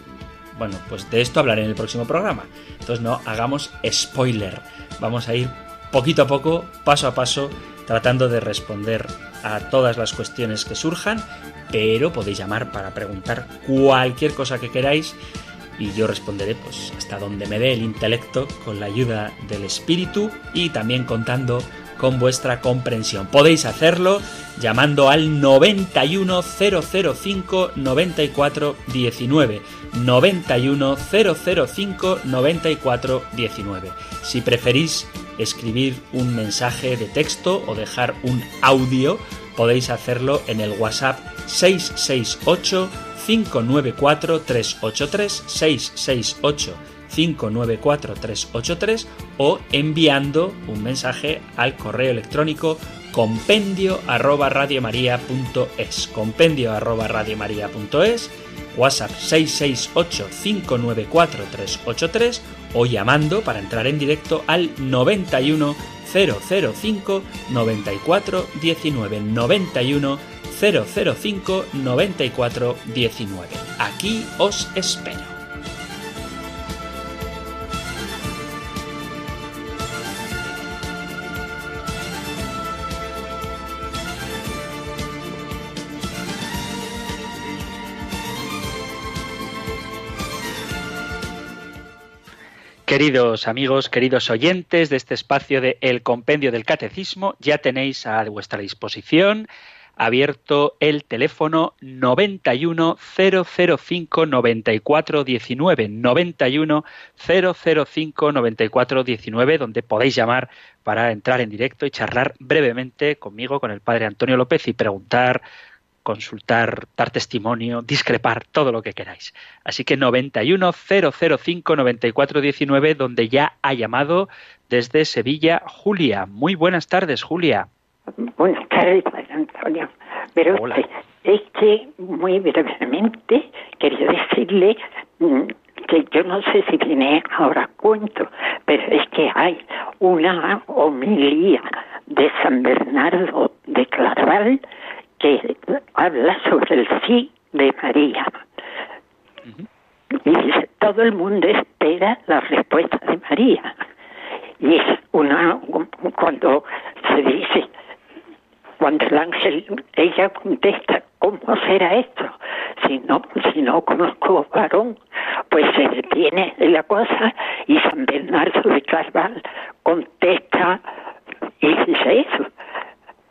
Bueno, pues de esto hablaré en el próximo programa. Entonces, no hagamos spoiler. Vamos a ir poquito a poco, paso a paso, tratando de responder a todas las cuestiones que surjan, pero podéis llamar para preguntar cualquier cosa que queráis y yo responderé pues hasta donde me dé el intelecto con la ayuda del espíritu y también contando con vuestra comprensión. Podéis hacerlo llamando al 91005 94 19 91005 94 19. Si preferís escribir un mensaje de texto o dejar un audio, podéis hacerlo en el WhatsApp 668 594 383 668 594-383 o enviando un mensaje al correo electrónico compendio arroba radiomaria.es compendio arroba radiomaria.es WhatsApp 668-594-383 o llamando para entrar en directo al 91 005 94 19 91 005 94 19. Aquí os espero. Queridos amigos, queridos oyentes de este espacio de El Compendio del Catecismo, ya tenéis a vuestra disposición abierto el teléfono 91 005 94 19 91 005 94 19 donde podéis llamar para entrar en directo y charlar brevemente conmigo, con el padre Antonio López y preguntar consultar, dar testimonio, discrepar, todo lo que queráis. Así que 910059419, donde ya ha llamado desde Sevilla Julia. Muy buenas tardes, Julia. Buenas tardes, Padre Antonio. Pero es que muy brevemente quería decirle mm, que yo no sé si tiene ahora cuento, pero es que hay una homilía de San Bernardo de Claraval que habla sobre el sí de María. Y dice, todo el mundo espera la respuesta de María. Y es una, cuando se dice, cuando el ángel, ella contesta, ¿cómo será esto? Si no, si no conozco varón, pues se detiene la cosa y San Bernardo de Carval contesta Y dice eso,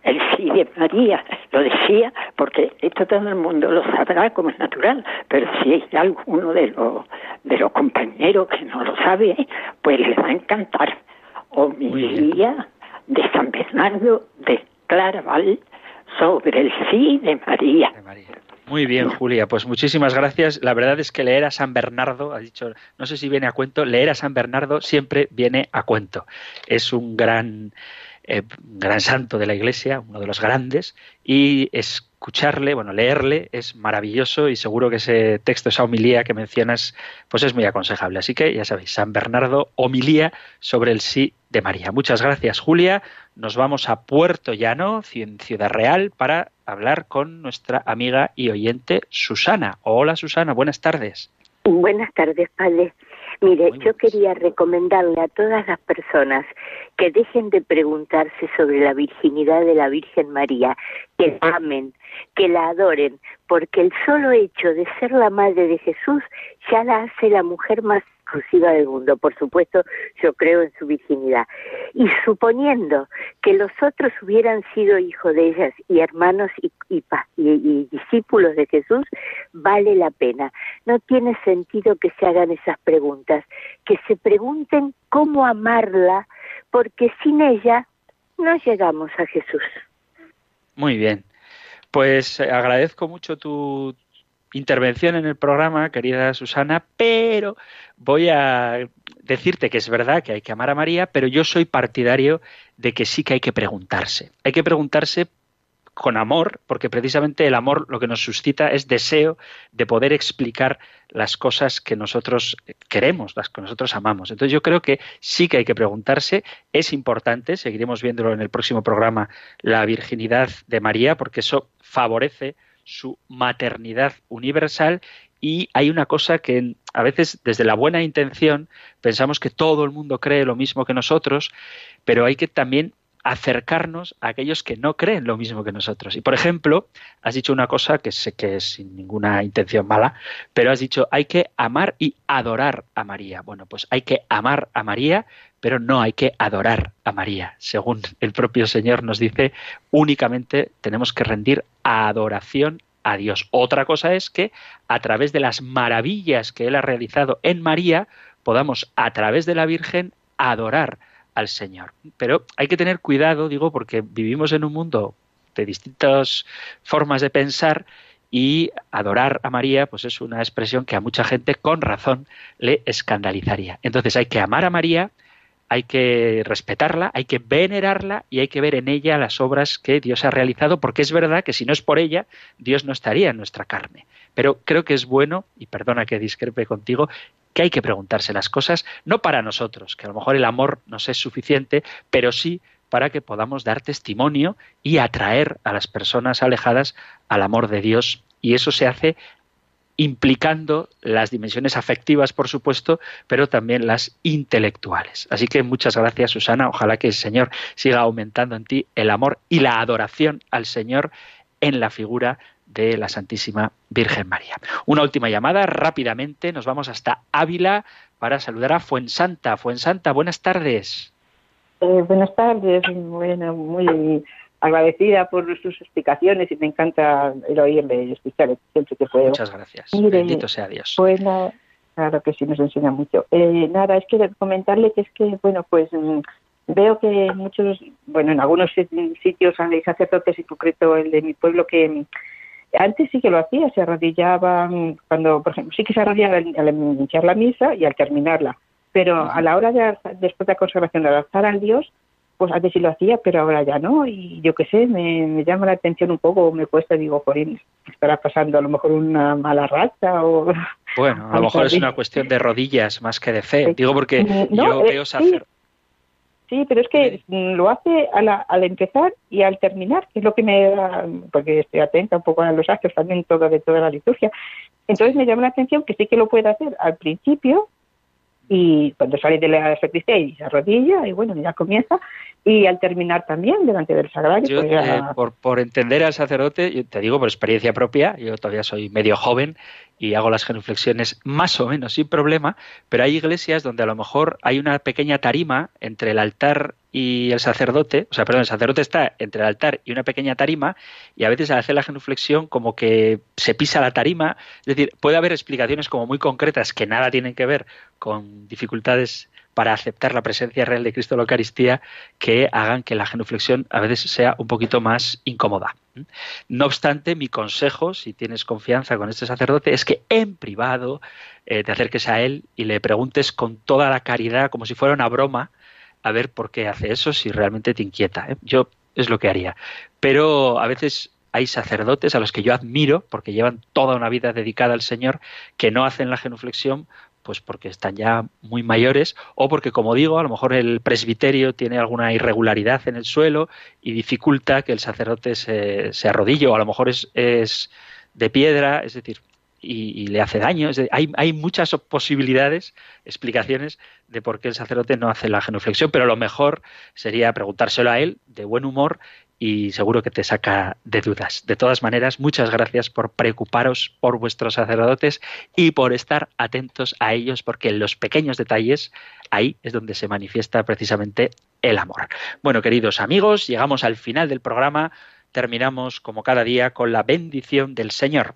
el sí de María, lo decía porque esto todo el mundo lo sabrá como es natural, pero si hay alguno de los, de los compañeros que no lo sabe, pues le va a encantar. Homilía de San Bernardo de Claraval sobre el sí de María. Muy bien, Julia. Pues muchísimas gracias. La verdad es que leer a San Bernardo, ha dicho, no sé si viene a cuento, leer a San Bernardo siempre viene a cuento. Es un gran, eh, gran santo de la Iglesia, uno de los grandes, y escucharle, bueno, leerle es maravilloso y seguro que ese texto, esa homilía que mencionas, pues es muy aconsejable. Así que ya sabéis, San Bernardo, homilía sobre el sí de María. Muchas gracias, Julia. Nos vamos a Puerto Llano, Ciudad Real, para hablar con nuestra amiga y oyente Susana. Hola, Susana, buenas tardes. Buenas tardes, padre. Mire, yo quería recomendarle a todas las personas que dejen de preguntarse sobre la virginidad de la Virgen María, que la amen, que la adoren, porque el solo hecho de ser la madre de Jesús ya la hace la mujer más exclusiva del mundo. Por supuesto, yo creo en su virginidad. Y suponiendo que los otros hubieran sido hijos de ellas y hermanos y, y, discípulos de Jesús, vale la pena. No tiene sentido que se hagan esas preguntas, que se pregunten cómo amarla, porque sin ella no llegamos a Jesús. Muy bien. Pues eh, agradezco mucho tu, intervención en el programa, querida Susana, pero voy a decirte que es verdad que hay que amar a María, pero yo soy partidario de que sí que hay que preguntarse. Hay que preguntarse con amor, porque precisamente el amor lo que nos suscita es deseo de poder explicar las cosas que nosotros queremos, las que nosotros amamos. Entonces yo creo que sí que hay que preguntarse, es importante, seguiremos viéndolo en el próximo programa, la virginidad de María, porque eso favorece su maternidad universal. Y hay una cosa que a veces desde la buena intención pensamos que todo el mundo cree lo mismo que nosotros, pero hay que también acercarnos a aquellos que no creen lo mismo que nosotros. Y por ejemplo, has dicho una cosa que sé que es sin ninguna intención mala, pero has dicho hay que amar y adorar a María. Bueno, pues hay que amar a María, pero no hay que adorar a María. Según el propio Señor nos dice, únicamente tenemos que rendir adoración a Dios. Otra cosa es que a través de las maravillas que Él ha realizado en María, podamos a través de la Virgen adorar al Señor. Pero hay que tener cuidado, digo, porque vivimos en un mundo de distintas formas de pensar y adorar a María pues es una expresión que a mucha gente con razón le escandalizaría. Entonces hay que amar a María, hay que respetarla, hay que venerarla y hay que ver en ella las obras que Dios ha realizado, porque es verdad que si no es por ella, Dios no estaría en nuestra carne. Pero creo que es bueno, y perdona que discrepe contigo, que hay que preguntarse las cosas, no para nosotros, que a lo mejor el amor nos es suficiente, pero sí para que podamos dar testimonio y atraer a las personas alejadas al amor de Dios. Y eso se hace implicando las dimensiones afectivas, por supuesto, pero también las intelectuales. Así que muchas gracias, Susana. Ojalá que el Señor siga aumentando en ti el amor y la adoración al Señor en la figura de la Santísima Virgen María. Una última llamada, rápidamente, nos vamos hasta Ávila para saludar a Fuensanta. Fuensanta, buenas tardes. Eh, buenas tardes, bueno, muy agradecida por sus explicaciones y me encanta el oírle y escucharle siempre que puedo. Muchas gracias. Bendito sea Dios. Pues claro que sí, nos enseña mucho. Eh, nada, es que comentarle que es que, bueno, pues mm, veo que muchos, bueno, en algunos sitios hay sacerdotes, y concreto el de mi pueblo, que mm, antes sí que lo hacía, se arrodillaban cuando, por ejemplo, sí que se arrodillaban al iniciar la misa y al terminarla, pero a la hora de, después de la consagración, de alzar al Dios, pues antes sí lo hacía, pero ahora ya no, y yo qué sé, me, llama la atención un poco, me cuesta, digo, por estará pasando a lo mejor una mala racha o... Bueno, a lo mejor es una cuestión de rodillas más que de fe, digo porque mm, yo eh, veo sacer... Sí, pero es que lo hace al empezar y al terminar, que es lo que me da, porque estoy atenta un poco a los actos también todo de toda la liturgia. Entonces me llama la atención que sí que lo puede hacer al principio y cuando sale de la sacristía y se arrodilla y bueno, ya comienza y al terminar también delante del sagrario. Pues eh, por, por entender al sacerdote, yo te digo por experiencia propia, yo todavía soy medio joven y hago las genuflexiones más o menos sin problema, pero hay iglesias donde a lo mejor hay una pequeña tarima entre el altar y el sacerdote, o sea, perdón, el sacerdote está entre el altar y una pequeña tarima y a veces al hacer la genuflexión como que se pisa la tarima, es decir, puede haber explicaciones como muy concretas que nada tienen que ver con dificultades para aceptar la presencia real de Cristo en la Eucaristía que hagan que la genuflexión a veces sea un poquito más incómoda. No obstante, mi consejo, si tienes confianza con este sacerdote, es que en privado eh, te acerques a él y le preguntes con toda la caridad, como si fuera una broma, a ver por qué hace eso, si realmente te inquieta. ¿eh? Yo es lo que haría. Pero a veces hay sacerdotes a los que yo admiro, porque llevan toda una vida dedicada al Señor, que no hacen la genuflexión pues porque están ya muy mayores o porque, como digo, a lo mejor el presbiterio tiene alguna irregularidad en el suelo y dificulta que el sacerdote se, arrodille o a lo mejor es de piedra, es decir, y, le hace daño. hay, hay, muchas posibilidades, explicaciones de por qué el sacerdote no hace la genuflexión, pero lo mejor sería preguntárselo a él de buen humor y seguro que te saca de dudas. De todas maneras, muchas gracias por preocuparos por vuestros sacerdotes y por estar atentos a ellos, porque en los pequeños detalles ahí es donde se manifiesta precisamente el amor. Bueno, queridos amigos, llegamos al final del programa terminamos como cada día con la bendición del Señor.